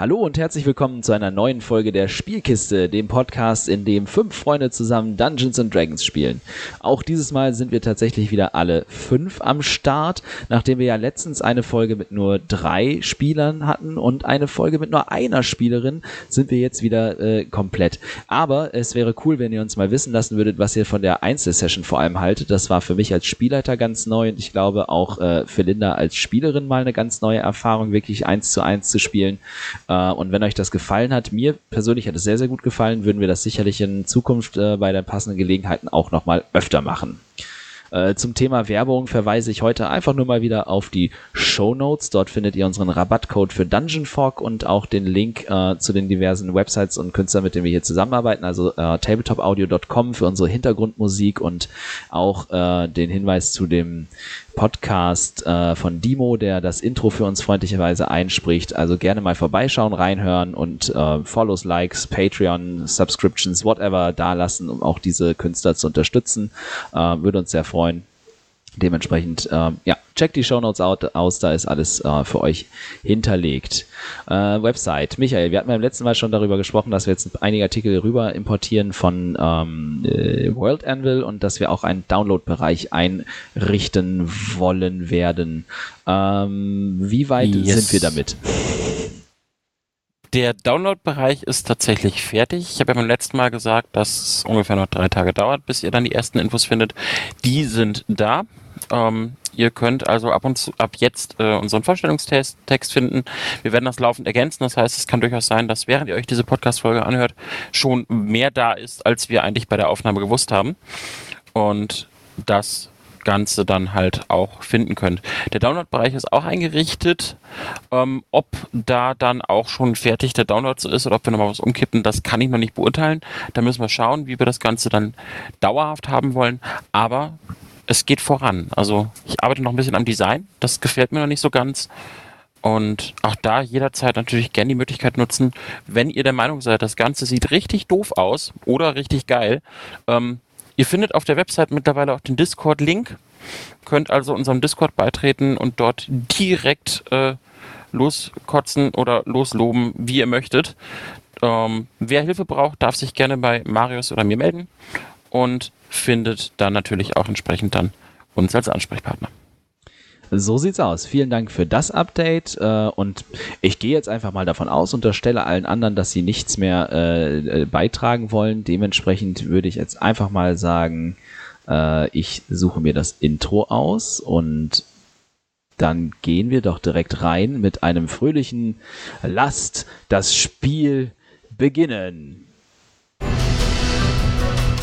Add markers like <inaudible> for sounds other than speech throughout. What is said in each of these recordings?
Hallo und herzlich willkommen zu einer neuen Folge der Spielkiste, dem Podcast, in dem fünf Freunde zusammen Dungeons and Dragons spielen. Auch dieses Mal sind wir tatsächlich wieder alle fünf am Start, nachdem wir ja letztens eine Folge mit nur drei Spielern hatten und eine Folge mit nur einer Spielerin, sind wir jetzt wieder äh, komplett. Aber es wäre cool, wenn ihr uns mal wissen lassen würdet, was ihr von der Einzelsession vor allem haltet. Das war für mich als Spielleiter ganz neu und ich glaube auch äh, für Linda als Spielerin mal eine ganz neue Erfahrung, wirklich eins zu eins zu spielen. Äh, und wenn euch das gefallen hat, mir persönlich hat es sehr, sehr gut gefallen, würden wir das sicherlich in Zukunft äh, bei den passenden Gelegenheiten auch nochmal öfter machen. Äh, zum Thema Werbung verweise ich heute einfach nur mal wieder auf die Show Notes. Dort findet ihr unseren Rabattcode für Dungeon Fog und auch den Link äh, zu den diversen Websites und Künstlern, mit denen wir hier zusammenarbeiten. Also äh, tabletopaudio.com für unsere Hintergrundmusik und auch äh, den Hinweis zu dem Podcast äh, von Dimo, der das Intro für uns freundlicherweise einspricht. Also gerne mal vorbeischauen, reinhören und äh, Follows, Likes, Patreon, Subscriptions, whatever da lassen, um auch diese Künstler zu unterstützen. Äh, würde uns sehr freuen. Dementsprechend, ähm, ja, checkt die Shownotes aus, da ist alles äh, für euch hinterlegt. Äh, Website. Michael, wir hatten beim letzten Mal schon darüber gesprochen, dass wir jetzt einige Artikel rüber importieren von ähm, äh, World Anvil und dass wir auch einen Download-Bereich einrichten wollen werden. Ähm, wie weit yes. sind wir damit? Der Download-Bereich ist tatsächlich fertig. Ich habe ja beim letzten Mal gesagt, dass es ungefähr noch drei Tage dauert, bis ihr dann die ersten Infos findet. Die sind da. Ähm, ihr könnt also ab und zu, ab jetzt äh, unseren Vorstellungstext Text finden. Wir werden das laufend ergänzen. Das heißt, es kann durchaus sein, dass während ihr euch diese Podcast-Folge anhört, schon mehr da ist, als wir eigentlich bei der Aufnahme gewusst haben. Und das Ganze dann halt auch finden könnt. Der Download-Bereich ist auch eingerichtet. Ähm, ob da dann auch schon fertig der Download so ist oder ob wir nochmal was umkippen, das kann ich noch nicht beurteilen. Da müssen wir schauen, wie wir das Ganze dann dauerhaft haben wollen. Aber es geht voran. Also ich arbeite noch ein bisschen am Design. Das gefällt mir noch nicht so ganz. Und auch da jederzeit natürlich gerne die Möglichkeit nutzen, wenn ihr der Meinung seid, das Ganze sieht richtig doof aus oder richtig geil, ähm, Ihr findet auf der Website mittlerweile auch den Discord-Link, könnt also unserem Discord beitreten und dort direkt äh, loskotzen oder losloben, wie ihr möchtet. Ähm, wer Hilfe braucht, darf sich gerne bei Marius oder mir melden und findet dann natürlich auch entsprechend dann uns als Ansprechpartner. So sieht's aus. Vielen Dank für das Update. Äh, und ich gehe jetzt einfach mal davon aus, unterstelle allen anderen, dass sie nichts mehr äh, äh, beitragen wollen. Dementsprechend würde ich jetzt einfach mal sagen, ich suche mir das Intro aus und dann gehen wir doch direkt rein mit einem fröhlichen Lasst das Spiel beginnen.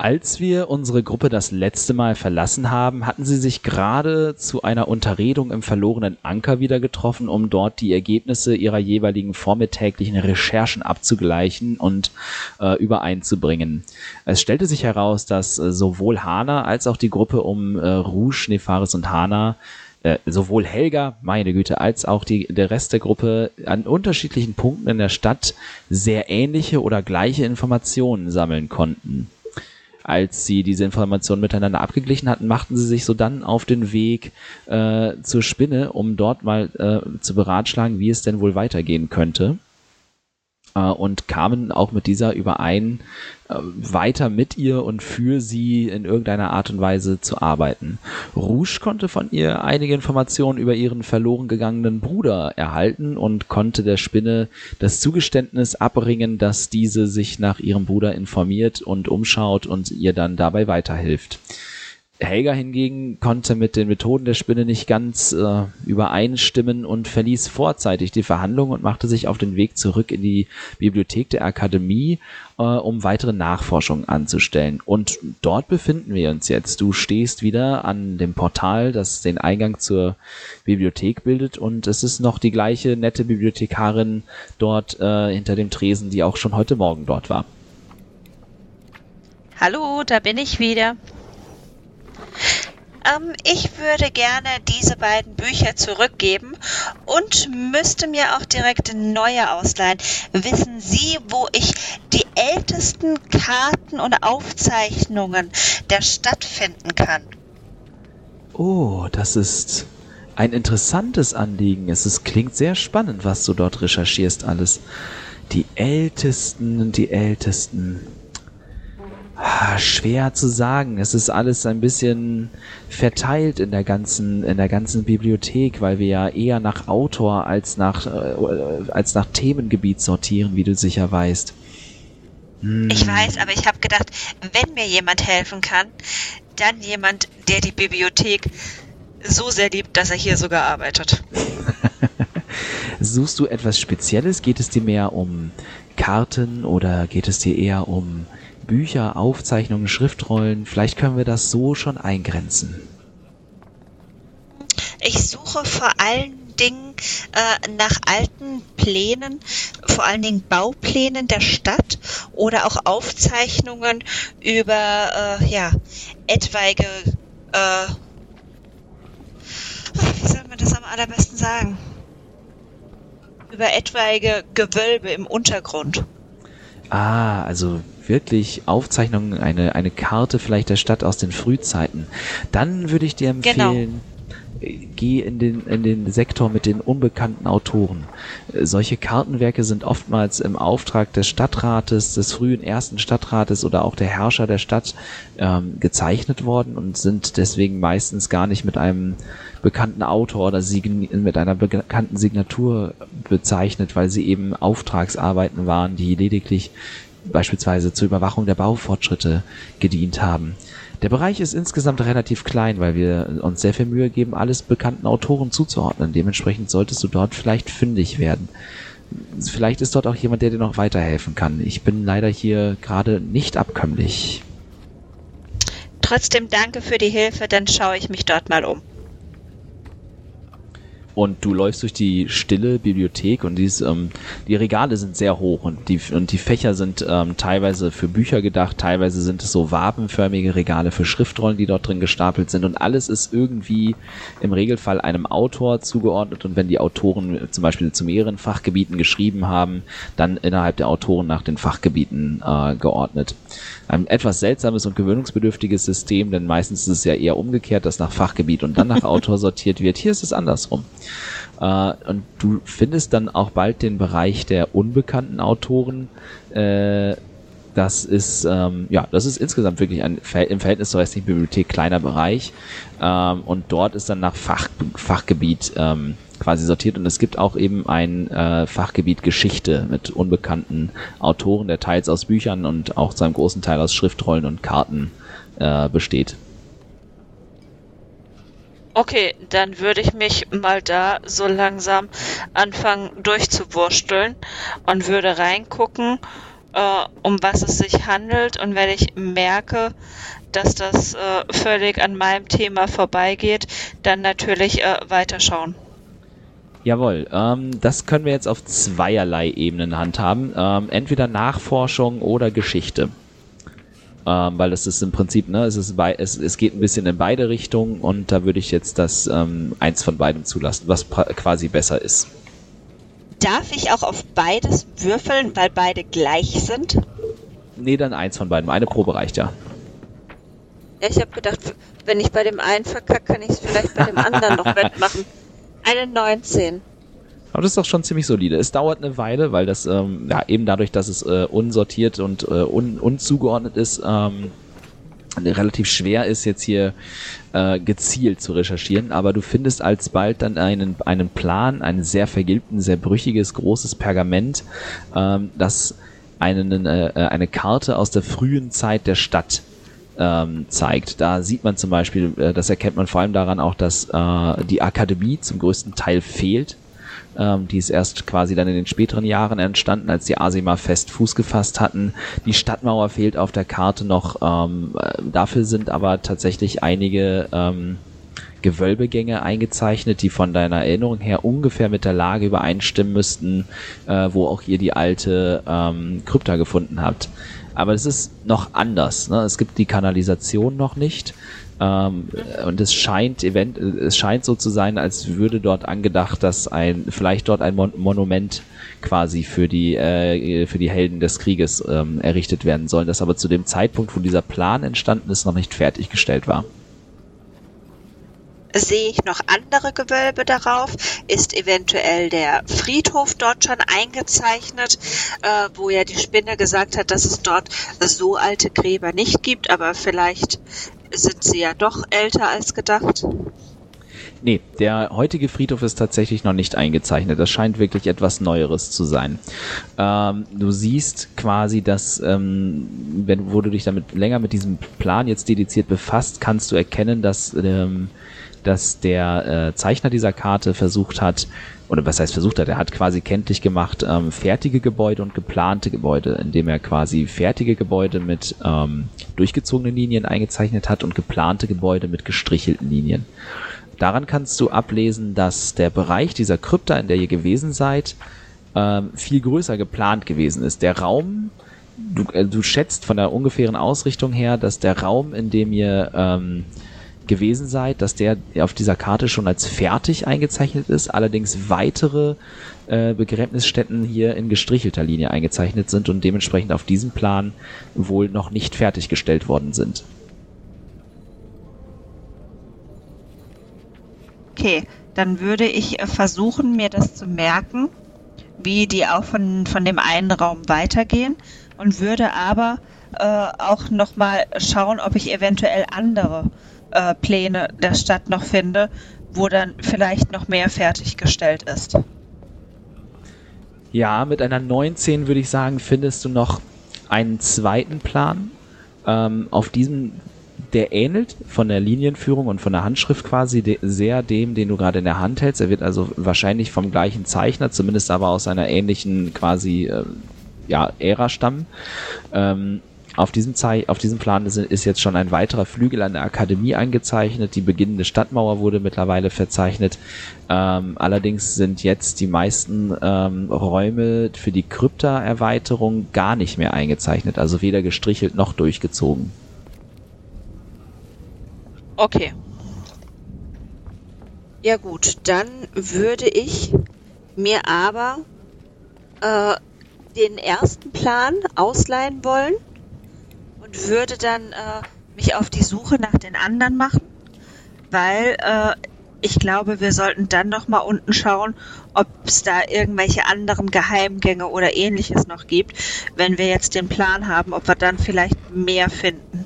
Als wir unsere Gruppe das letzte Mal verlassen haben, hatten sie sich gerade zu einer Unterredung im verlorenen Anker wieder getroffen, um dort die Ergebnisse ihrer jeweiligen vormittäglichen Recherchen abzugleichen und äh, übereinzubringen. Es stellte sich heraus, dass äh, sowohl Hana als auch die Gruppe um äh, Rouge, Nefaris und Hana äh, sowohl Helga, meine Güte, als auch die, der Rest der Gruppe an unterschiedlichen Punkten in der Stadt sehr ähnliche oder gleiche Informationen sammeln konnten als sie diese Informationen miteinander abgeglichen hatten, machten sie sich so dann auf den Weg äh, zur Spinne, um dort mal äh, zu beratschlagen, wie es denn wohl weitergehen könnte. Äh, und kamen auch mit dieser überein, weiter mit ihr und für sie in irgendeiner Art und Weise zu arbeiten. Rouge konnte von ihr einige Informationen über ihren verloren gegangenen Bruder erhalten und konnte der Spinne das Zugeständnis abbringen, dass diese sich nach ihrem Bruder informiert und umschaut und ihr dann dabei weiterhilft. Helga hingegen konnte mit den Methoden der Spinne nicht ganz äh, übereinstimmen und verließ vorzeitig die Verhandlung und machte sich auf den Weg zurück in die Bibliothek der Akademie, äh, um weitere Nachforschungen anzustellen. Und dort befinden wir uns jetzt. Du stehst wieder an dem Portal, das den Eingang zur Bibliothek bildet und es ist noch die gleiche nette Bibliothekarin dort äh, hinter dem Tresen, die auch schon heute Morgen dort war. Hallo, da bin ich wieder. Ähm, ich würde gerne diese beiden Bücher zurückgeben und müsste mir auch direkt neue ausleihen. Wissen Sie, wo ich die ältesten Karten und Aufzeichnungen der Stadt finden kann? Oh, das ist ein interessantes Anliegen. Es ist, klingt sehr spannend, was du dort recherchierst alles. Die ältesten, die ältesten. Ah, schwer zu sagen. Es ist alles ein bisschen verteilt in der ganzen, in der ganzen Bibliothek, weil wir ja eher nach Autor als nach, äh, als nach Themengebiet sortieren, wie du sicher weißt. Hm. Ich weiß, aber ich habe gedacht, wenn mir jemand helfen kann, dann jemand, der die Bibliothek so sehr liebt, dass er hier sogar arbeitet. <laughs> Suchst du etwas Spezielles? Geht es dir mehr um Karten oder geht es dir eher um Bücher, Aufzeichnungen, Schriftrollen. Vielleicht können wir das so schon eingrenzen. Ich suche vor allen Dingen äh, nach alten Plänen, vor allen Dingen Bauplänen der Stadt oder auch Aufzeichnungen über äh, ja, etwaige, äh, wie soll man das am allerbesten sagen? Über etwaige Gewölbe im Untergrund. Ah, also wirklich Aufzeichnungen, eine, eine Karte vielleicht der Stadt aus den Frühzeiten, dann würde ich dir genau. empfehlen, genau. geh in den, in den Sektor mit den unbekannten Autoren. Äh, solche Kartenwerke sind oftmals im Auftrag des Stadtrates, des frühen ersten Stadtrates oder auch der Herrscher der Stadt ähm, gezeichnet worden und sind deswegen meistens gar nicht mit einem bekannten Autor oder mit einer bekannten Signatur bezeichnet, weil sie eben Auftragsarbeiten waren, die lediglich beispielsweise zur Überwachung der Baufortschritte gedient haben. Der Bereich ist insgesamt relativ klein, weil wir uns sehr viel Mühe geben, alles bekannten Autoren zuzuordnen. Dementsprechend solltest du dort vielleicht fündig werden. Vielleicht ist dort auch jemand, der dir noch weiterhelfen kann. Ich bin leider hier gerade nicht abkömmlich. Trotzdem danke für die Hilfe, dann schaue ich mich dort mal um. Und du läufst durch die stille Bibliothek und dies, ähm, die Regale sind sehr hoch und die, und die Fächer sind ähm, teilweise für Bücher gedacht, teilweise sind es so wabenförmige Regale für Schriftrollen, die dort drin gestapelt sind und alles ist irgendwie im Regelfall einem Autor zugeordnet und wenn die Autoren zum Beispiel zu mehreren Fachgebieten geschrieben haben, dann innerhalb der Autoren nach den Fachgebieten äh, geordnet. Ein etwas seltsames und gewöhnungsbedürftiges System, denn meistens ist es ja eher umgekehrt, dass nach Fachgebiet und dann nach <laughs> Autor sortiert wird. Hier ist es andersrum. Äh, und du findest dann auch bald den Bereich der unbekannten Autoren. Äh, das ist ähm, ja, das ist insgesamt wirklich ein im Verhältnis zur restlichen Bibliothek kleiner Bereich. Ähm, und dort ist dann nach Fach, Fachgebiet ähm, quasi sortiert und es gibt auch eben ein äh, Fachgebiet Geschichte mit unbekannten Autoren, der teils aus Büchern und auch zu einem großen Teil aus Schriftrollen und Karten äh, besteht. Okay, dann würde ich mich mal da so langsam anfangen durchzuwursteln und würde reingucken, äh, um was es sich handelt. Und wenn ich merke, dass das äh, völlig an meinem Thema vorbeigeht, dann natürlich äh, weiterschauen. Jawohl, ähm, das können wir jetzt auf zweierlei Ebenen handhaben. Ähm, entweder Nachforschung oder Geschichte ähm, weil das ist im Prinzip, ne, es, ist bei, es, es geht ein bisschen in beide Richtungen und da würde ich jetzt das ähm, eins von beidem zulassen, was quasi besser ist. Darf ich auch auf beides würfeln, weil beide gleich sind? Nee, dann eins von beiden. Eine Probe reicht ja. Ja, ich habe gedacht, wenn ich bei dem einen verkacke, kann ich es vielleicht bei dem anderen noch <laughs> wettmachen. Eine 19. Aber das ist doch schon ziemlich solide. Es dauert eine Weile, weil das ähm, ja eben dadurch, dass es äh, unsortiert und äh, un unzugeordnet ist, ähm, relativ schwer ist, jetzt hier äh, gezielt zu recherchieren, aber du findest alsbald dann einen, einen Plan, ein sehr vergilbten, sehr brüchiges, großes Pergament, ähm, das einen, äh, eine Karte aus der frühen Zeit der Stadt ähm, zeigt. Da sieht man zum Beispiel, äh, das erkennt man vor allem daran auch, dass äh, die Akademie zum größten Teil fehlt. Ähm, die ist erst quasi dann in den späteren Jahren entstanden, als die Asima fest Fuß gefasst hatten. Die Stadtmauer fehlt auf der Karte noch. Ähm, äh, dafür sind aber tatsächlich einige ähm, Gewölbegänge eingezeichnet, die von deiner Erinnerung her ungefähr mit der Lage übereinstimmen müssten, äh, wo auch ihr die alte ähm, Krypta gefunden habt. Aber es ist noch anders. Ne? Es gibt die Kanalisation noch nicht. Ähm, und es scheint event es scheint so zu sein, als würde dort angedacht, dass ein vielleicht dort ein Mon Monument quasi für die äh, für die Helden des Krieges ähm, errichtet werden soll, das aber zu dem Zeitpunkt, wo dieser Plan entstanden ist, noch nicht fertiggestellt war. Sehe ich noch andere Gewölbe darauf? Ist eventuell der Friedhof dort schon eingezeichnet, äh, wo ja die Spinne gesagt hat, dass es dort so alte Gräber nicht gibt, aber vielleicht sind sie ja doch älter als gedacht? Nee, der heutige Friedhof ist tatsächlich noch nicht eingezeichnet. Das scheint wirklich etwas Neueres zu sein. Ähm, du siehst quasi, dass, ähm, wenn, wo du dich damit länger mit diesem Plan jetzt dediziert befasst, kannst du erkennen, dass ähm, dass der äh, Zeichner dieser Karte versucht hat, oder was heißt versucht hat, er hat quasi kenntlich gemacht, ähm, fertige Gebäude und geplante Gebäude, indem er quasi fertige Gebäude mit ähm, durchgezogenen Linien eingezeichnet hat und geplante Gebäude mit gestrichelten Linien. Daran kannst du ablesen, dass der Bereich dieser Krypta, in der ihr gewesen seid, ähm, viel größer geplant gewesen ist. Der Raum, du, äh, du schätzt von der ungefähren Ausrichtung her, dass der Raum, in dem ihr ähm, gewesen seid, dass der auf dieser Karte schon als fertig eingezeichnet ist, allerdings weitere äh, Begräbnisstätten hier in gestrichelter Linie eingezeichnet sind und dementsprechend auf diesem Plan wohl noch nicht fertiggestellt worden sind. Okay, dann würde ich äh, versuchen, mir das zu merken, wie die auch von, von dem einen Raum weitergehen und würde aber äh, auch nochmal schauen, ob ich eventuell andere äh, Pläne der Stadt noch finde, wo dann vielleicht noch mehr fertiggestellt ist. Ja, mit einer 19 würde ich sagen, findest du noch einen zweiten Plan. Ähm, auf diesem, der ähnelt von der Linienführung und von der Handschrift quasi de sehr dem, den du gerade in der Hand hältst. Er wird also wahrscheinlich vom gleichen Zeichner, zumindest aber aus einer ähnlichen quasi äh, ja, Ära stammen. Ähm, auf diesem, Zei auf diesem Plan ist, ist jetzt schon ein weiterer Flügel an der Akademie eingezeichnet. Die beginnende Stadtmauer wurde mittlerweile verzeichnet. Ähm, allerdings sind jetzt die meisten ähm, Räume für die Krypta-Erweiterung gar nicht mehr eingezeichnet, also weder gestrichelt noch durchgezogen. Okay. Ja gut, dann würde ich mir aber äh, den ersten Plan ausleihen wollen und würde dann äh, mich auf die Suche nach den anderen machen, weil äh, ich glaube, wir sollten dann noch mal unten schauen, ob es da irgendwelche anderen Geheimgänge oder ähnliches noch gibt, wenn wir jetzt den Plan haben, ob wir dann vielleicht mehr finden.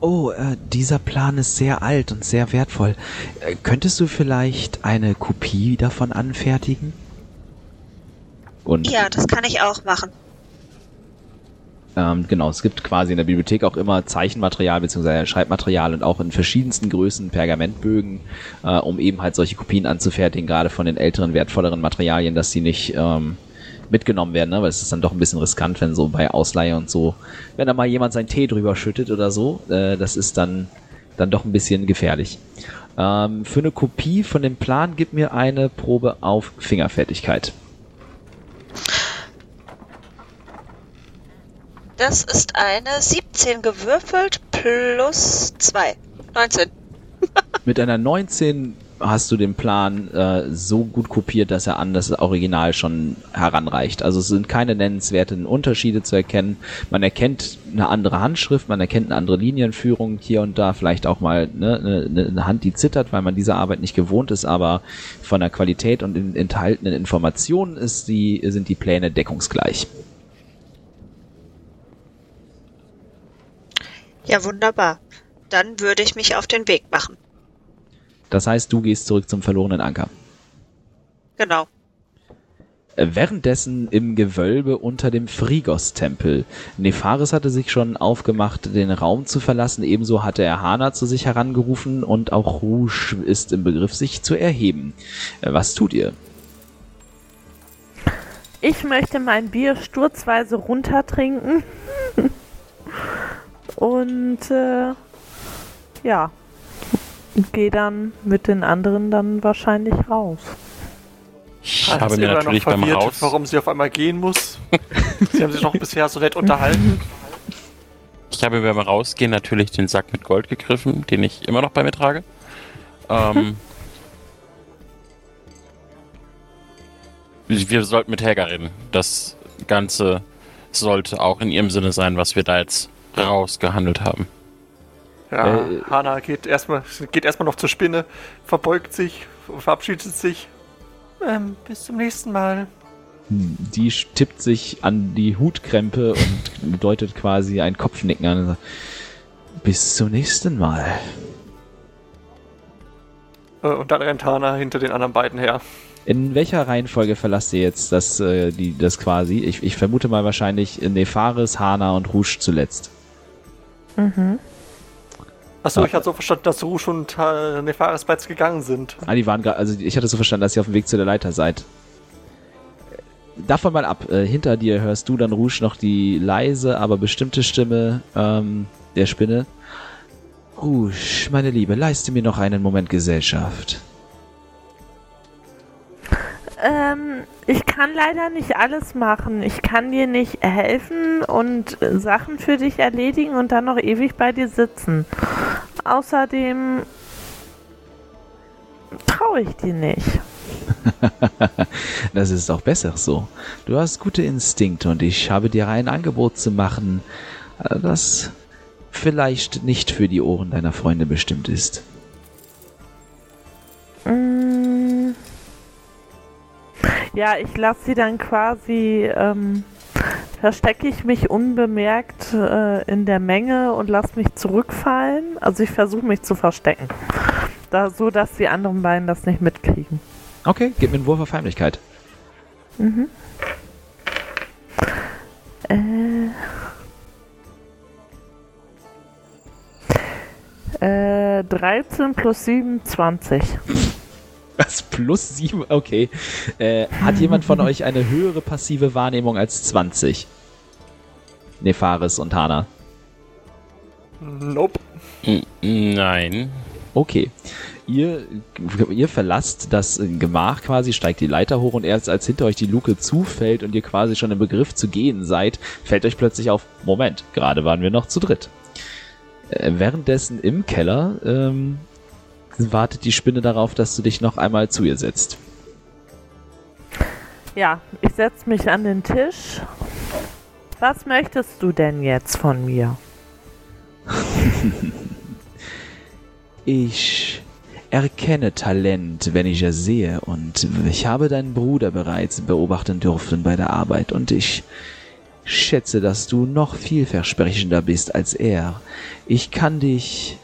Oh, äh, dieser Plan ist sehr alt und sehr wertvoll. Äh, könntest du vielleicht eine Kopie davon anfertigen? Und ja, das kann ich auch machen. Ähm, genau, es gibt quasi in der Bibliothek auch immer Zeichenmaterial bzw. Schreibmaterial und auch in verschiedensten Größen Pergamentbögen, äh, um eben halt solche Kopien anzufertigen, gerade von den älteren, wertvolleren Materialien, dass sie nicht ähm, mitgenommen werden, ne? weil es ist dann doch ein bisschen riskant, wenn so bei Ausleihe und so, wenn da mal jemand seinen Tee drüber schüttet oder so, äh, das ist dann, dann doch ein bisschen gefährlich. Ähm, für eine Kopie von dem Plan gib mir eine Probe auf Fingerfertigkeit. Das ist eine 17 gewürfelt plus 2. 19. <laughs> Mit einer 19 hast du den Plan äh, so gut kopiert, dass er an das Original schon heranreicht. Also es sind keine nennenswerten Unterschiede zu erkennen. Man erkennt eine andere Handschrift, man erkennt eine andere Linienführung hier und da, vielleicht auch mal ne, eine, eine Hand, die zittert, weil man diese Arbeit nicht gewohnt ist, aber von der Qualität und den enthaltenen Informationen ist die, sind die Pläne deckungsgleich. Ja, wunderbar. Dann würde ich mich auf den Weg machen. Das heißt, du gehst zurück zum verlorenen Anker. Genau. Währenddessen im Gewölbe unter dem Frigos-Tempel. Nepharis hatte sich schon aufgemacht, den Raum zu verlassen. Ebenso hatte er Hana zu sich herangerufen und auch Rouge ist im Begriff, sich zu erheben. Äh, Was tut ihr? Ich möchte mein Bier sturzweise runtertrinken. <laughs> Und äh, ja, gehe dann mit den anderen dann wahrscheinlich raus. Ich habe mir immer noch natürlich beim verwirrt, Raus. warum sie auf einmal gehen muss. <laughs> sie haben sich doch bisher so nett unterhalten. Ich habe mir beim Rausgehen natürlich den Sack mit Gold gegriffen, den ich immer noch bei mir trage. Ähm, wir sollten mit Helga reden. Das Ganze sollte auch in ihrem Sinne sein, was wir da jetzt rausgehandelt haben. Ja, Äh, Hana geht erstmal geht erstmal noch zur Spinne, verbeugt sich, verabschiedet sich. Ähm, bis zum nächsten Mal. Die tippt sich an die Hutkrempe und deutet quasi ein Kopfnicken an. Bis zum nächsten Mal. Äh, und dann rennt Hana hinter den anderen beiden her. In welcher Reihenfolge verlasst ihr jetzt das, äh, die, das quasi? Ich, ich vermute mal wahrscheinlich Nefaris, Hana und Rouge zuletzt. Achso, Ja. ich hatte so verstanden, dass Rouge und äh, Nefaris bereits gegangen sind. Ah, die waren gerade, also ich hatte so verstanden, dass ihr auf dem Weg zu der Leiter seid. Davon mal ab. Äh, hinter dir hörst du dann Rouge noch die leise, aber bestimmte Stimme ähm, der Spinne. Rouge, meine Liebe, leiste mir noch einen Moment Gesellschaft. Ähm, ich kann leider nicht alles machen. Ich kann dir nicht helfen und Sachen für dich erledigen und dann noch ewig bei dir sitzen. Außerdem traue ich dir nicht. <laughs> Das ist auch besser so. Du hast gute Instinkte und ich habe dir ein Angebot zu machen, äh, das vielleicht nicht für die Ohren deiner Freunde bestimmt ist. Mm. Ja, ich lasse sie dann quasi, ähm, verstecke ich mich unbemerkt äh, in der Menge und lasse mich zurückfallen. Also ich versuche mich zu verstecken. Da, so, dass die anderen beiden das nicht mitkriegen. Okay, gib mir einen Wurf auf Heimlichkeit. Äh, 13 plus 7, 20. Das plus 7, okay. Äh, hat jemand von euch eine höhere passive Wahrnehmung als 20? Nefaris und Hana. Nope. Nein. Okay. Ihr, ihr verlasst das Gemach quasi, steigt die Leiter hoch und erst als hinter euch die Luke zufällt und ihr quasi schon im Begriff zu gehen seid, fällt euch plötzlich auf, Moment, gerade waren wir noch zu dritt. Äh, währenddessen im Keller ähm, wartet die Spinne darauf, dass du dich noch einmal zu ihr setzt. Ja, ich setze mich an den Tisch. Was möchtest du denn jetzt von mir? <laughs> Ich erkenne Talent, wenn ich es sehe, und ich habe deinen Bruder bereits beobachten dürfen bei der Arbeit, und ich schätze, dass du noch vielversprechender bist als er. Ich kann dich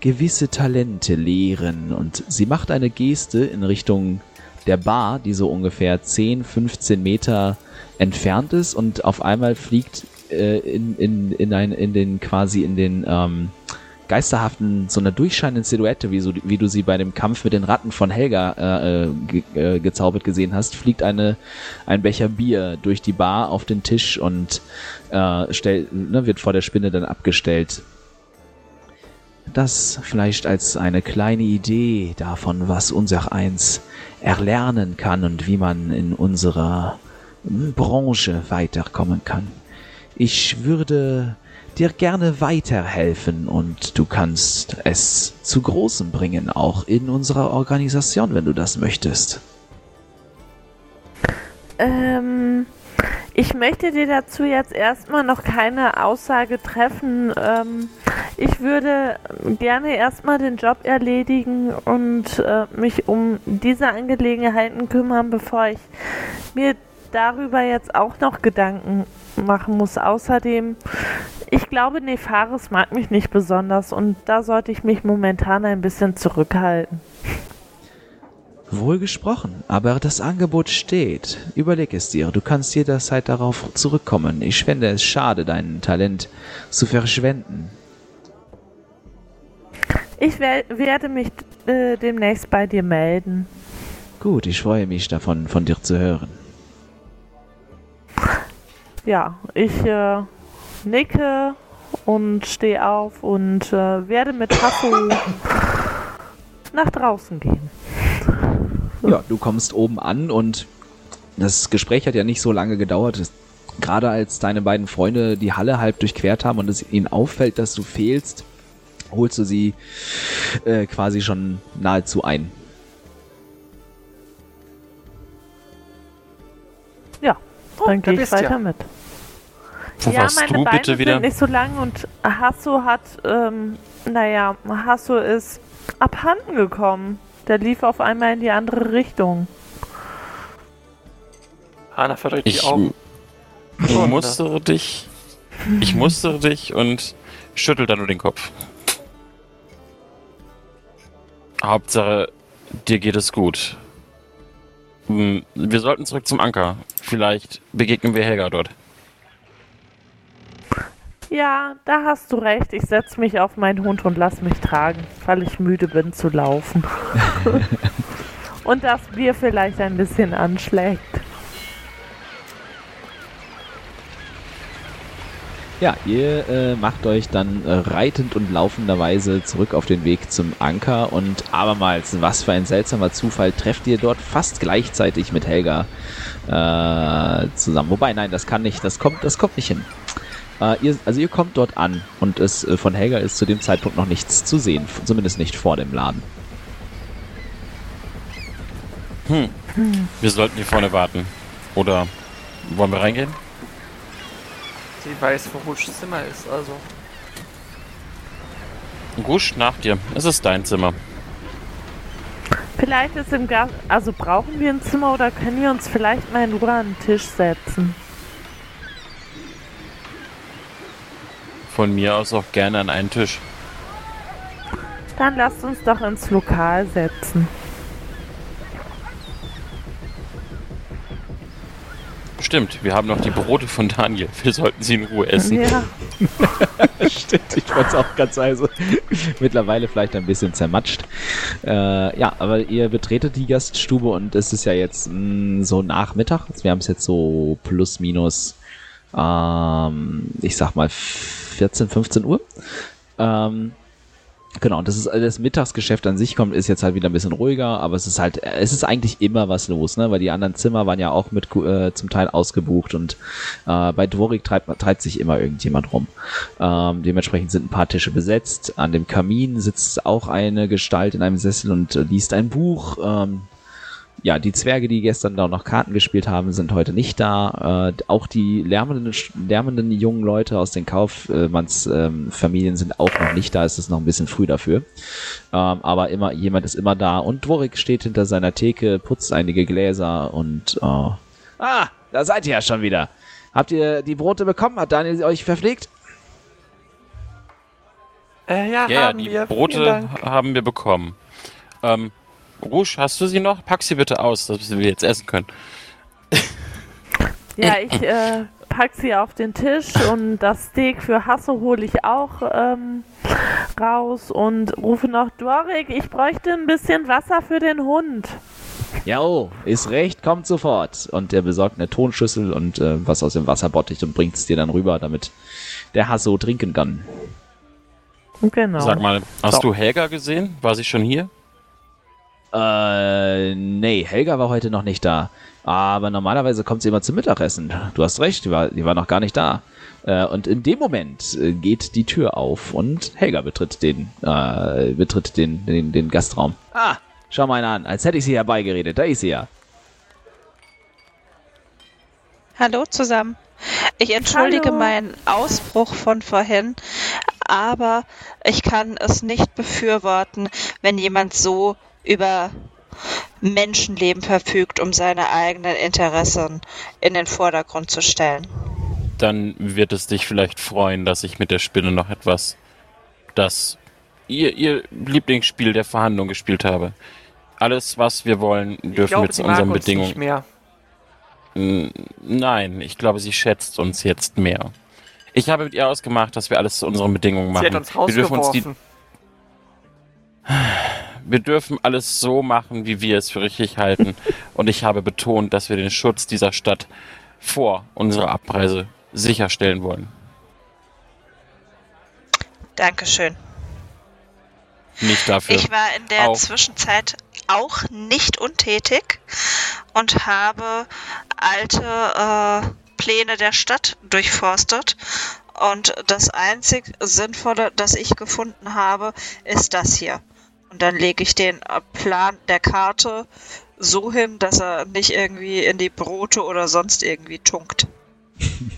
gewisse Talente lehren, und sie macht eine Geste in Richtung der Bar, die so ungefähr 10, 15 Meter entfernt ist, und auf einmal fliegt äh, in, in, in, ein, in den quasi in den ähm, geisterhaften, so einer durchscheinenden Silhouette, wie, so, wie du sie bei dem Kampf mit den Ratten von Helga äh, ge äh, gezaubert gesehen hast, fliegt eine, ein Becher Bier durch die Bar auf den Tisch und äh, stell, ne, wird vor der Spinne dann abgestellt. Das vielleicht als eine kleine Idee davon, was unser Eins erlernen kann und wie man in unserer Branche weiterkommen kann. Ich würde dir gerne weiterhelfen und du kannst es zu Großem bringen, auch in unserer Organisation, wenn du das möchtest. Ähm, ich möchte dir dazu jetzt erstmal noch keine Aussage treffen. Ähm, ich würde gerne erstmal den Job erledigen und äh, mich um diese Angelegenheiten kümmern, bevor ich mir darüber jetzt auch noch Gedanken machen muss. Außerdem, ich glaube, Nefaris mag mich nicht besonders und da sollte ich mich momentan ein bisschen zurückhalten. Wohl gesprochen, aber das Angebot steht. Überleg es dir, du kannst jederzeit darauf zurückkommen. Ich fände es schade, dein Talent zu verschwenden. Ich wer werde mich äh, demnächst bei dir melden. Gut, ich freue mich davon, von dir zu hören. Ja, ich äh, nicke und stehe auf und äh, werde mit Hasso <coughs> nach draußen gehen. Ja, du kommst oben an und das Gespräch hat ja nicht so lange gedauert. Gerade als deine beiden Freunde die Halle halb durchquert haben und es ihnen auffällt, dass du fehlst, holst du sie äh, quasi schon nahezu ein. Ja, Oh, dann da gehe ich weiter ja. mit. Wo ja, warst meine du Beine bitte wieder? sind nicht so lang und Hasso hat, ähm, naja, Hasso ist abhanden gekommen. Der lief auf einmal in die andere Richtung. Hanna verdreht die Ich, Augen. ich mustere dich. Ich mustere dich und schüttel dann nur den Kopf. Hauptsache, dir geht es gut. Wir sollten zurück zum Anker. Vielleicht begegnen wir Helga dort. Ja, da hast du recht. Ich setze mich auf meinen Hund und lass mich tragen, weil ich müde bin zu laufen. <laughs> und das Bier vielleicht ein bisschen anschlägt. Ja, ihr äh, macht euch dann äh, reitend und laufenderweise zurück auf den Weg zum Anker und abermals, was für ein seltsamer Zufall, trefft ihr dort fast gleichzeitig mit Helga äh, zusammen. Wobei, nein, das kann nicht, das kommt, das kommt nicht hin. Äh, ihr, also ihr kommt dort an und es äh, von Helga ist zu dem Zeitpunkt noch nichts zu sehen, zumindest nicht vor dem Laden. Wir sollten hier vorne warten. Oder wollen wir reingehen? Sie weiß, wo Rouges Zimmer ist, also. Gusch, nach dir. Es ist dein Zimmer. Vielleicht ist im Gast, also brauchen wir ein Zimmer oder können wir uns vielleicht mal in Ruhe an den Tisch setzen? Von mir aus auch gerne an einen Tisch. Dann lasst uns doch ins Lokal setzen. Stimmt, wir haben noch die Brote von Daniel. Wir sollten sie in Ruhe essen. Ja, <laughs> Stimmt, ich fand's auch ganz also mittlerweile vielleicht ein bisschen zermatscht. Äh, ja, aber ihr betretet die Gaststube und es ist ja jetzt mh, so Nachmittag. Wir haben es jetzt so plus minus, ähm, ich sag mal 14, 15 Uhr. Ähm, Genau, und das ist das Mittagsgeschäft an sich kommt, ist jetzt halt wieder ein bisschen ruhiger, aber es ist halt, es ist eigentlich immer was los, ne? Weil die anderen Zimmer waren ja auch mit äh, zum Teil ausgebucht und äh, bei Dvorik treibt, treibt sich immer irgendjemand rum. Ähm, dementsprechend sind ein paar Tische besetzt. An dem Kamin sitzt auch eine Gestalt in einem Sessel und äh, liest ein Buch. Ähm, ja, die Zwerge, die gestern da noch Karten gespielt haben, sind heute nicht da. Äh, auch die lärmenden, lärmenden jungen Leute aus den Kaufmannsfamilien ähm, sind auch noch nicht da. Es ist noch ein bisschen früh dafür. Ähm, aber immer, jemand ist immer da. Und Dvorik steht hinter seiner Theke, putzt einige Gläser und äh, Ah, da seid ihr ja schon wieder. Habt ihr die Brote bekommen? Hat Daniel sie euch verpflegt? Äh, ja, Ja, ja, haben die wir. Brote haben wir bekommen. Ähm, Rouge, hast du sie noch? Pack sie bitte aus, dass wir jetzt essen können. <laughs> ja ich äh, pack sie auf den Tisch und das Steak für Hasso hole ich auch ähm, raus und rufe noch Dorik, ich bräuchte ein bisschen Wasser für den Hund. Ja, oh, ist recht, kommt sofort. Und er besorgt eine Tonschüssel und äh, was aus dem Wasserbottich und bringt es dir dann rüber, damit der Hasso trinken kann. Genau. Sag mal, hast So. du Helga gesehen? War sie schon hier? Äh, nee, Helga war heute noch nicht da. Aber normalerweise kommt sie immer zum Mittagessen. Du hast recht, die war, die war noch gar nicht da. Äh, und in dem Moment äh, geht die Tür auf und Helga betritt den, äh, betritt den, den, den Gastraum. Ah, schau mal einer an, als hätte ich sie herbeigeredet. Da ist sie ja. Hallo zusammen. Ich entschuldige Hallo. meinen Ausbruch von vorhin, aber ich kann es nicht befürworten, wenn jemand so über Menschenleben verfügt, um seine eigenen Interessen in den Vordergrund zu stellen. Dann wird es dich vielleicht freuen, dass ich mit der Spinne noch etwas, das ihr, ihr Lieblingsspiel der Verhandlung gespielt habe. alles, was wir wollen, Ich dürfen glaube, wir zu unseren uns Bedingungen. nicht mehr. Nein, ich glaube, sie schätzt uns jetzt mehr. Ich habe mit ihr ausgemacht, dass wir alles zu unseren Bedingungen machen. Sie hat uns wir, dürfen uns die, rausgeworfen. Wir dürfen alles so machen, wie wir es für richtig halten. Und ich habe betont, dass wir den Schutz dieser Stadt vor unserer Abreise sicherstellen wollen. Dankeschön. Nicht dafür. Ich war in der Auch. Zwischenzeit auch nicht untätig und habe alte äh, Pläne der Stadt durchforstet. Und das einzig Sinnvolle, das ich gefunden habe, ist das hier. Und dann lege ich den äh, Plan der Karte so hin, dass er nicht irgendwie in die Brote oder sonst irgendwie tunkt. <laughs>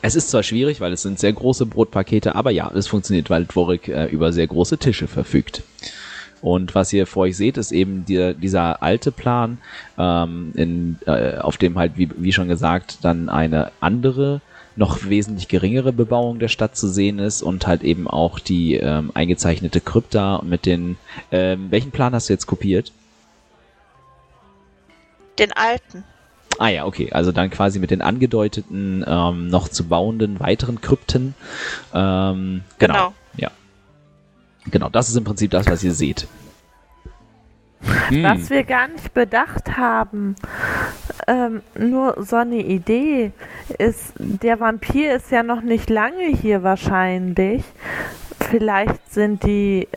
Es ist zwar schwierig, weil es sind sehr große Brotpakete, aber ja, es funktioniert, weil Dvorik äh, über sehr große Tische verfügt. Und was ihr vor euch seht, ist eben die, dieser alte Plan, ähm, in, äh, auf dem halt, wie, wie schon gesagt, dann eine andere, noch wesentlich geringere Bebauung der Stadt zu sehen ist und halt eben auch die ähm, eingezeichnete Krypta mit den. Ähm, welchen Plan hast du jetzt kopiert? Den alten. Ah ja, okay. Also dann quasi mit den angedeuteten, ähm, noch zu bauenden weiteren Krypten. Ähm, genau. Genau. Ja. Genau, das ist im Prinzip das, was ihr seht. Hm. Was wir gar nicht bedacht haben, ähm, nur so eine Idee ist, der Vampir ist ja noch nicht lange hier wahrscheinlich. Vielleicht sind die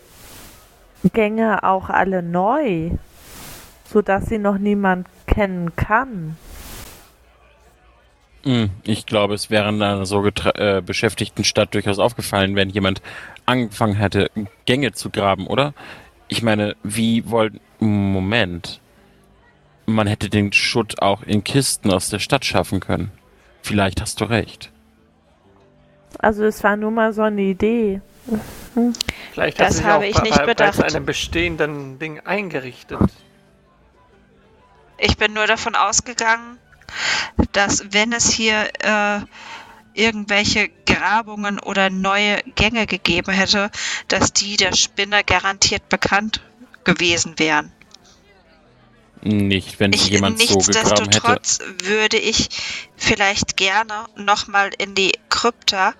Gänge auch alle neu, sodass sie noch niemand kennen kann. Hm, Ich glaube, es wäre in einer so äh, beschäftigten Stadt durchaus aufgefallen, wenn jemand angefangen hätte, Gänge zu graben, oder? Ich meine, wie wollen. Moment. Man hätte den Schutt auch in Kisten aus der Stadt schaffen können. Vielleicht hast du recht. Also es war nur mal so eine Idee. Vielleicht Das sie sich habe auch ich nicht bei- bedacht. bei einem bestehenden Ding eingerichtet. Ich bin nur davon ausgegangen, dass wenn es hier äh, irgendwelche Grabungen oder neue Gänge gegeben hätte, dass die der Spinne garantiert bekannt gewesen wären. Nicht, wenn Ich, jemand so gegraben hätte. nichtsdestotrotz würde ich vielleicht gerne nochmal in die Krypta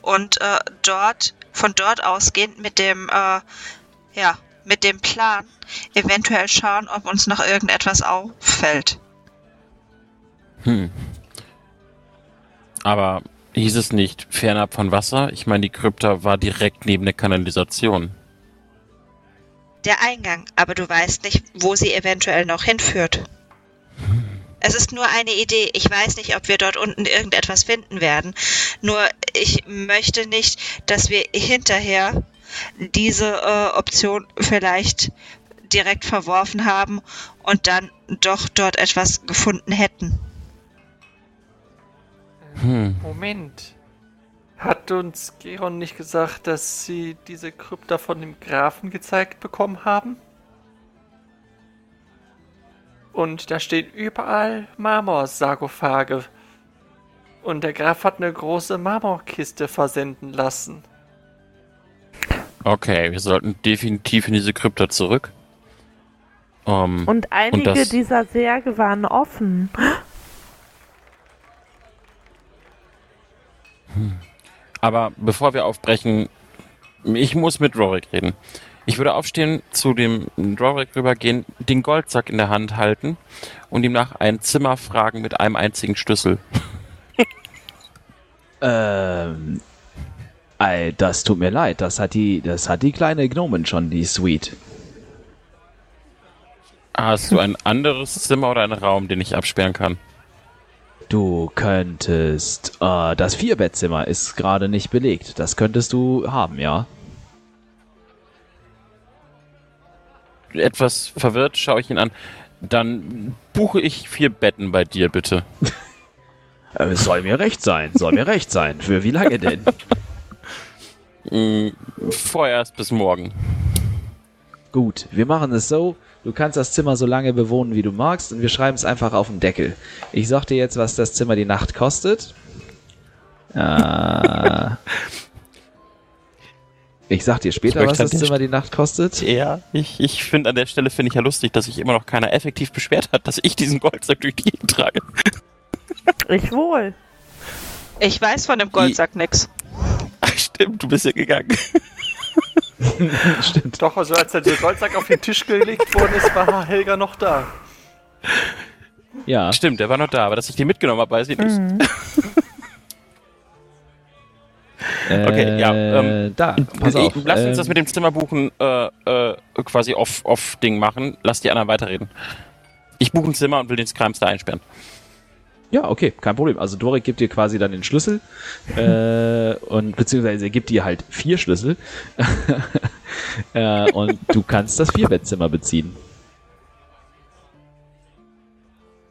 und äh, dort, von dort ausgehend mit dem, äh, ja, mit dem Plan eventuell schauen, ob uns noch irgendetwas auffällt. Hm. Aber hieß es nicht fernab von Wasser? Ich meine, die Krypta war direkt neben der Kanalisation. Der Eingang, aber du weißt nicht, wo sie eventuell noch hinführt. Es ist nur eine Idee. Ich weiß nicht, ob wir dort unten irgendetwas finden werden. Nur ich möchte nicht, dass wir hinterher diese äh, Option vielleicht direkt verworfen haben und dann doch dort etwas gefunden hätten. Hm. Moment. Hat uns Geron nicht gesagt, dass sie diese Krypta von dem Grafen gezeigt bekommen haben? Und da stehen überall Marmorsarkophage. Und der Graf hat eine große Marmorkiste versenden lassen. Okay, wir sollten definitiv in diese Krypta zurück. Ähm, Und einige das- dieser Särge waren offen. Aber bevor wir aufbrechen, ich muss mit Rorik reden. Ich würde aufstehen, zu dem Rorik rübergehen, den Goldsack in der Hand halten und ihm nach ein Zimmer fragen mit einem einzigen Schlüssel. <laughs> Ähm, ey, das tut mir leid. Das hat die, das hat die kleine Gnomen schon, die Suite. Hast du ein anderes Zimmer oder einen Raum, den ich absperren kann? Du könntest, äh, das Vierbettzimmer ist gerade nicht belegt. Das könntest du haben, ja. Etwas verwirrt schaue ich ihn an. Dann buche ich vier Betten bei dir, bitte. <laughs> Äh, soll mir recht sein, soll mir recht sein. Für wie lange denn? Mm, <laughs> Vorerst bis morgen. Gut, wir machen es so. Du kannst das Zimmer so lange bewohnen, wie du magst, und wir schreiben es einfach auf den Deckel. Ich sag dir jetzt, was das Zimmer die Nacht kostet. Äh, <laughs> Ich sag dir später, was das Zimmer die Nacht kostet. Ja, ich, ich finde an der Stelle finde ich ja lustig, dass sich immer noch keiner effektiv beschwert hat, dass ich diesen Goldsack durch die Gegend trage. <laughs> Ich wohl. Ich weiß von dem Goldsack nix. Ach, <laughs> stimmt, du bist ja gegangen. <laughs> Stimmt. Doch, also als der Goldsack auf den Tisch gelegt worden ist, war Helga noch da. Ja. Stimmt, der war noch da, aber dass ich den mitgenommen habe, weiß ich nicht. Mhm. <laughs> Okay, ja, ähm, da, pass auf. Lass uns ähm, das mit dem Zimmerbuchen äh, äh, quasi off-Ding machen. Lass die anderen weiterreden. Ich buche ein Zimmer und will den Scrimes da einsperren. Ja, okay, kein Problem. Also Dorik gibt dir quasi dann den Schlüssel äh, und beziehungsweise er gibt dir halt vier Schlüssel <laughs> äh, und du kannst das Vierbettzimmer beziehen.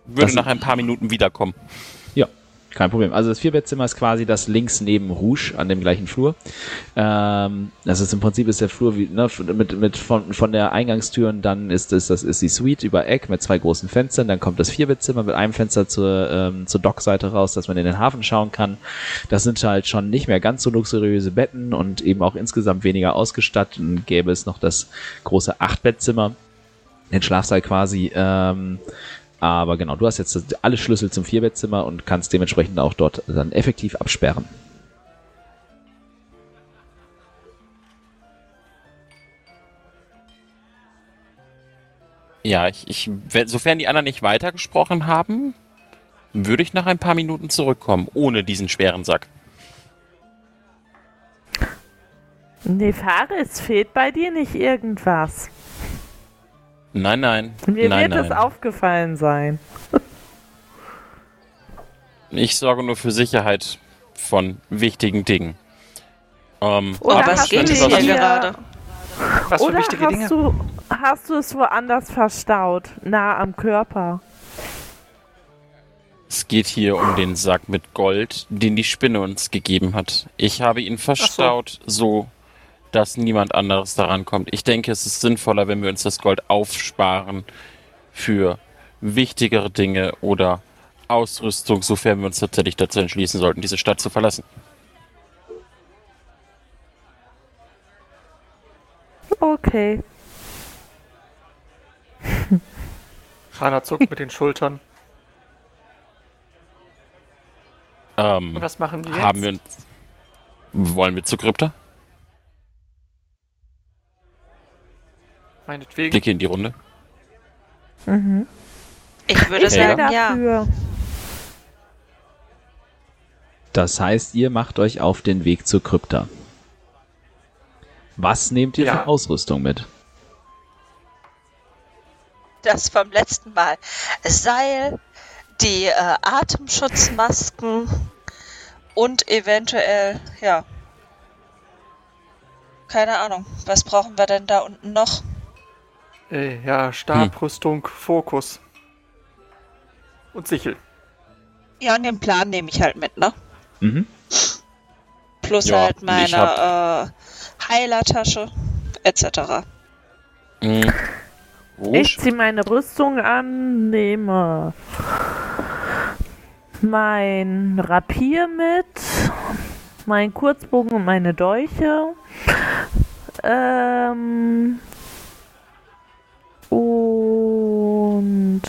Würde Das- nach ein paar Minuten wiederkommen. Kein Problem. Also das Vierbettzimmer ist quasi das links neben Rouge an dem gleichen Flur. Ähm, das ist im Prinzip ist der Flur wie, ne, mit, mit von, von der Eingangstür und dann ist es, das ist die Suite über Eck mit zwei großen Fenstern. Dann kommt das Vierbettzimmer mit einem Fenster zur, ähm, zur Dockseite raus, dass man in den Hafen schauen kann. Das sind halt schon nicht mehr ganz so luxuriöse Betten und eben auch insgesamt weniger ausgestattet. Und gäbe es noch das große Achtbettzimmer, den Schlafsaal quasi. Ähm, aber genau, du hast jetzt alle Schlüssel zum Vierbettzimmer und kannst dementsprechend auch dort dann effektiv absperren. Ja, ich, ich, wenn- sofern die anderen nicht weitergesprochen haben, würde ich nach ein paar Minuten zurückkommen, ohne diesen schweren Sack. Nee, Faris, fehlt bei dir nicht irgendwas? Nein, nein. Mir nein, wird es nein. aufgefallen sein. <laughs> Ich sorge nur für Sicherheit von wichtigen Dingen. Ähm, Oder Aber hast es geht du hier gerade. Was für Oder wichtige hast Dinge? du, hast du es woanders verstaut? Nah am Körper? Es geht hier um den Sack mit Gold, den die Spinne uns gegeben hat. Ich habe ihn verstaut, so. Dass niemand anderes daran kommt. Ich denke, es ist sinnvoller, wenn wir uns das Gold aufsparen für wichtigere Dinge oder Ausrüstung, sofern wir uns tatsächlich dazu entschließen sollten, diese Stadt zu verlassen. Okay. <laughs> Rana zuckt mit den Schultern. Ähm, Und was machen wir jetzt? haben wir. Wollen wir zur Krypta? Meinetwegen. Blicke in die Runde. Mhm. Ich würde Ich sagen, ja. dafür. Das heißt, ihr macht euch auf den Weg zur Krypta. Was nehmt ihr Ja. für Ausrüstung mit? Das vom letzten Mal. Seil, die äh, Atemschutzmasken und eventuell, ja. Keine Ahnung. Was brauchen wir denn da unten noch? Äh, ja, Stabrüstung, Fokus. Und Sichel. Ja, und den Plan nehme ich halt mit, ne? Mhm. Plus Ja, halt meine äh, Heilertasche etc. Mhm. Ich ziehe meine Rüstung an, nehme mein Rapier mit, meinen Kurzbogen und meine Dolche. Ähm, und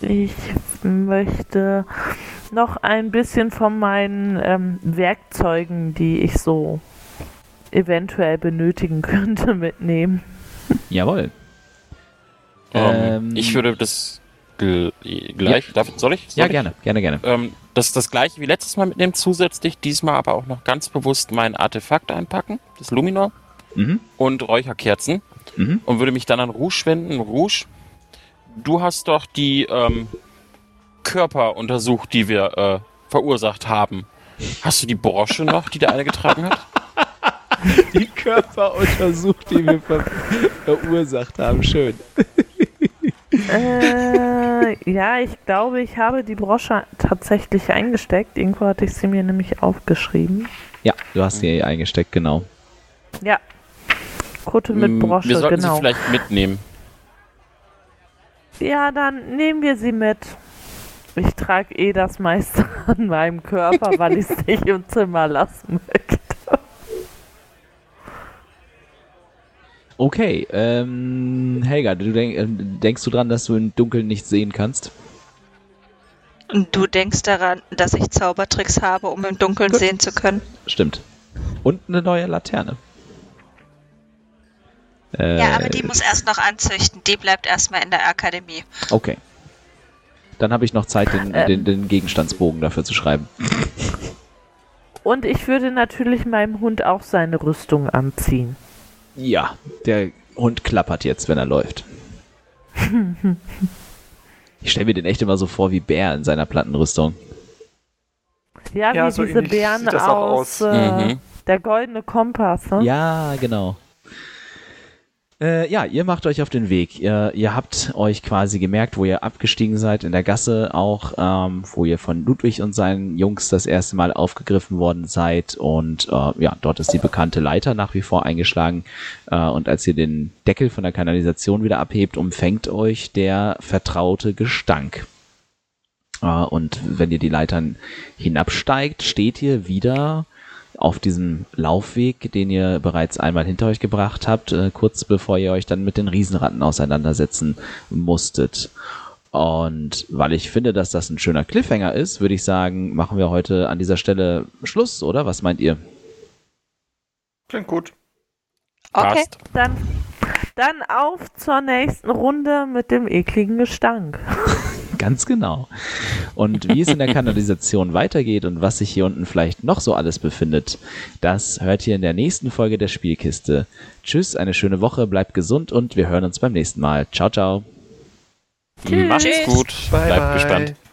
ich möchte noch ein bisschen von meinen ähm, Werkzeugen, die ich so eventuell benötigen <laughs> könnte, mitnehmen. Jawohl. Ähm, Ähm, ich würde das gl gleich. Darf, soll ich? Soll Ja, ich? gerne, gerne, gerne. Ähm, das ist das gleiche wie letztes Mal mitnehmen, zusätzlich diesmal aber auch noch ganz bewusst mein Artefakt einpacken, das Luminor Mhm. und Räucherkerzen Mhm. und würde mich dann an Rouge wenden. Rouge, du hast doch die ähm, Körper untersucht, die wir äh, verursacht haben. Hast du die Brosche noch, die der eine getragen hat? <laughs> Die Körper untersucht, die wir ver verursacht haben. Schön. Äh, ja, ich glaube, ich habe die Brosche tatsächlich eingesteckt. Irgendwo hatte ich sie mir nämlich aufgeschrieben. Ja, du hast sie eingesteckt, genau. Ja. Kutte mit Mm, Brosche, wir sollten genau. sie vielleicht mitnehmen. Ja, dann nehmen wir sie mit. Ich trage eh das meiste <laughs> an meinem Körper, weil ich es <laughs> nicht im Zimmer lassen möchte. Okay, ähm, Helga, du denk, äh, denkst du dran, dass du im Dunkeln nichts sehen kannst? Und du denkst daran, dass ich Zaubertricks habe, um im Dunkeln Gut. sehen zu können. Stimmt. Und eine neue Laterne. Äh, Ja, aber die muss erst noch anzüchten. Die bleibt erstmal in der Akademie. Okay. Dann habe ich noch Zeit, den, Ähm. den, den Gegenstandsbogen dafür zu schreiben. Und ich würde natürlich meinem Hund auch seine Rüstung anziehen. Ja, der Hund klappert jetzt, wenn er läuft. <laughs> Ich stelle mir den echt immer so vor wie Bär in seiner Plattenrüstung. Ja, Ja, wie so diese Bären aus aus. äh, Mhm. der goldene Kompass. Ne? Ja, genau. Äh, ja, ihr macht euch auf den Weg. Ihr, ihr habt euch quasi gemerkt, wo ihr abgestiegen seid in der Gasse auch, ähm, wo ihr von Ludwig und seinen Jungs das erste Mal aufgegriffen worden seid. Und äh, ja, dort ist die bekannte Leiter nach wie vor eingeschlagen. Äh, und als ihr den Deckel von der Kanalisation wieder abhebt, umfängt euch der vertraute Gestank. Äh, und wenn ihr die Leitern hinabsteigt, steht ihr wieder auf diesem Laufweg, den ihr bereits einmal hinter euch gebracht habt, äh, kurz bevor ihr euch dann mit den Riesenratten auseinandersetzen musstet. Und weil ich finde, dass das ein schöner Cliffhanger ist, würde ich sagen, machen wir heute an dieser Stelle Schluss, oder? Was meint ihr? Klingt gut. Okay. Passt. Dann, dann auf zur nächsten Runde mit dem ekligen Gestank. <laughs> <laughs> Ganz genau. Und wie es in der Kanalisation weitergeht und was sich hier unten vielleicht noch so alles befindet, das hört ihr in der nächsten Folge der Spielkiste. Tschüss, eine schöne Woche, bleibt gesund und wir hören uns beim nächsten Mal. Ciao, ciao. Tschüss. Macht's gut. Bye, Bleibt bye. gespannt.